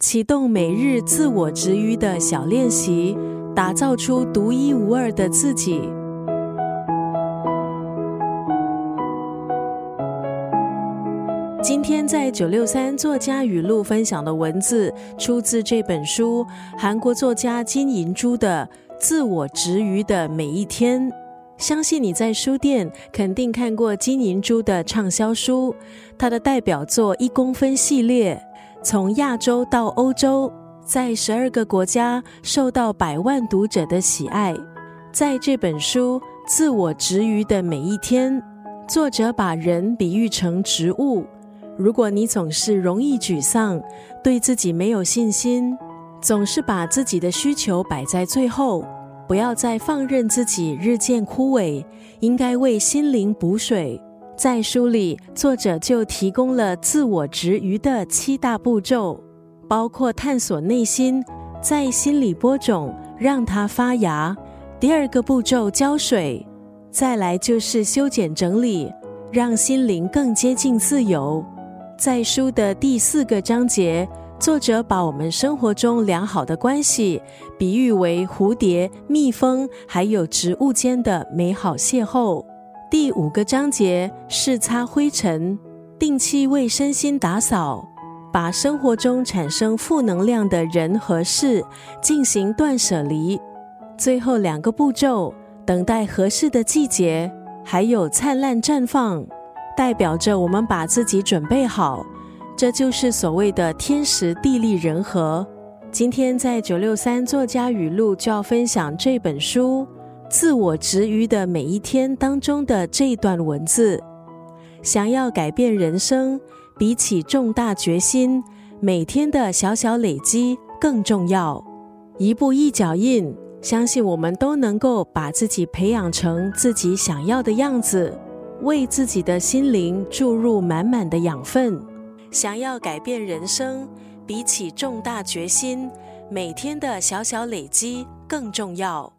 启动每日自我治愈的小练习，打造出独一无二的自己。今天在九六三作家语录分享的文字，出自这本书韩国作家金银珠的《自我治愈的每一天》。相信你在书店肯定看过金银珠的畅销书，它的代表作《一公分》系列。从亚洲到欧洲，在十二个国家受到百万读者的喜爱。在这本书《自我植于的每一天》，作者把人比喻成植物。如果你总是容易沮丧，对自己没有信心，总是把自己的需求摆在最后，不要再放任自己日渐枯萎，应该为心灵补水。在书里，作者就提供了自我植于的七大步骤，包括探索内心，在心里播种，让它发芽。第二个步骤浇水，再来就是修剪整理，让心灵更接近自由。在书的第四个章节，作者把我们生活中良好的关系比喻为蝴蝶、蜜蜂还有植物间的美好邂逅。第五个章节是擦灰尘，定期为身心打扫，把生活中产生负能量的人和事进行断舍离。最后两个步骤，等待合适的季节，还有灿烂绽放，代表着我们把自己准备好。这就是所谓的天时地利人和。今天在九六三作家语录就要分享这本书。自我治愈的每一天当中的这一段文字，想要改变人生，比起重大决心，每天的小小累积更重要。一步一脚印，相信我们都能够把自己培养成自己想要的样子，为自己的心灵注入满满的养分。想要改变人生，比起重大决心，每天的小小累积更重要。